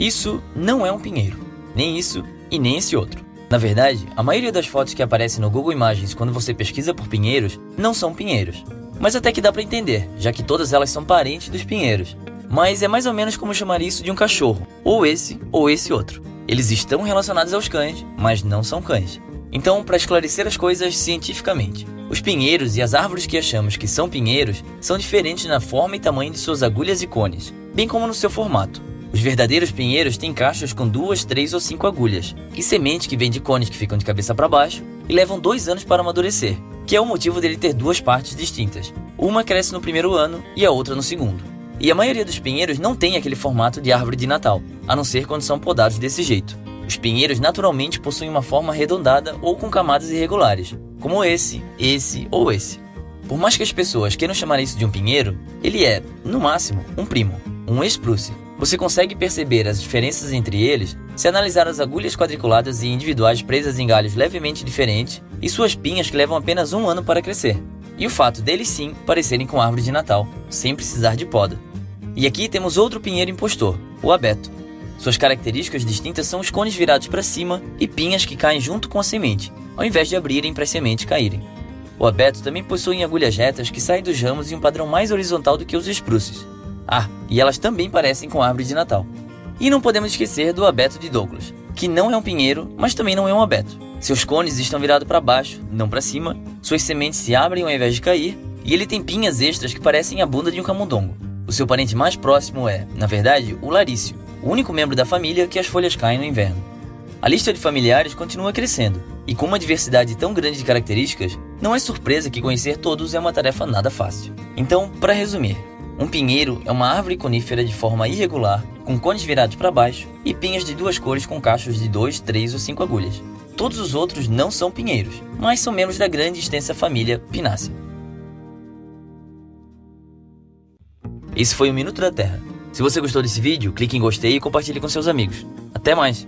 Isso não é um pinheiro, nem isso e nem esse outro. Na verdade, a maioria das fotos que aparecem no Google Imagens quando você pesquisa por pinheiros não são pinheiros. Mas até que dá para entender, já que todas elas são parentes dos pinheiros. Mas é mais ou menos como chamar isso de um cachorro, ou esse ou esse outro. Eles estão relacionados aos cães, mas não são cães. Então, para esclarecer as coisas cientificamente, os pinheiros e as árvores que achamos que são pinheiros são diferentes na forma e tamanho de suas agulhas e cones, bem como no seu formato. Os verdadeiros pinheiros têm cachos com duas, três ou cinco agulhas, e semente que vem de cones que ficam de cabeça para baixo e levam dois anos para amadurecer, que é o motivo dele ter duas partes distintas. Uma cresce no primeiro ano e a outra no segundo. E a maioria dos pinheiros não tem aquele formato de árvore de Natal, a não ser quando são podados desse jeito. Os pinheiros naturalmente possuem uma forma arredondada ou com camadas irregulares, como esse, esse ou esse. Por mais que as pessoas queiram chamar isso de um pinheiro, ele é, no máximo, um primo, um espruce, você consegue perceber as diferenças entre eles se analisar as agulhas quadriculadas e individuais presas em galhos levemente diferentes e suas pinhas que levam apenas um ano para crescer. E o fato deles sim parecerem com árvore de Natal, sem precisar de poda. E aqui temos outro pinheiro impostor, o abeto. Suas características distintas são os cones virados para cima e pinhas que caem junto com a semente, ao invés de abrirem para as sementes caírem. O abeto também possui agulhas retas que saem dos ramos em um padrão mais horizontal do que os espruces, ah, e elas também parecem com árvore de Natal. E não podemos esquecer do abeto de Douglas, que não é um pinheiro, mas também não é um abeto. Seus cones estão virados para baixo, não para cima, suas sementes se abrem ao invés de cair, e ele tem pinhas extras que parecem a bunda de um camundongo. O seu parente mais próximo é, na verdade, o larício, o único membro da família que as folhas caem no inverno. A lista de familiares continua crescendo, e com uma diversidade tão grande de características, não é surpresa que conhecer todos é uma tarefa nada fácil. Então, para resumir, um pinheiro é uma árvore conífera de forma irregular, com cones virados para baixo e pinhas de duas cores com cachos de 2, 3 ou 5 agulhas. Todos os outros não são pinheiros, mas são membros da grande e extensa família Pinácea. Esse foi o Minuto da Terra. Se você gostou desse vídeo, clique em gostei e compartilhe com seus amigos. Até mais!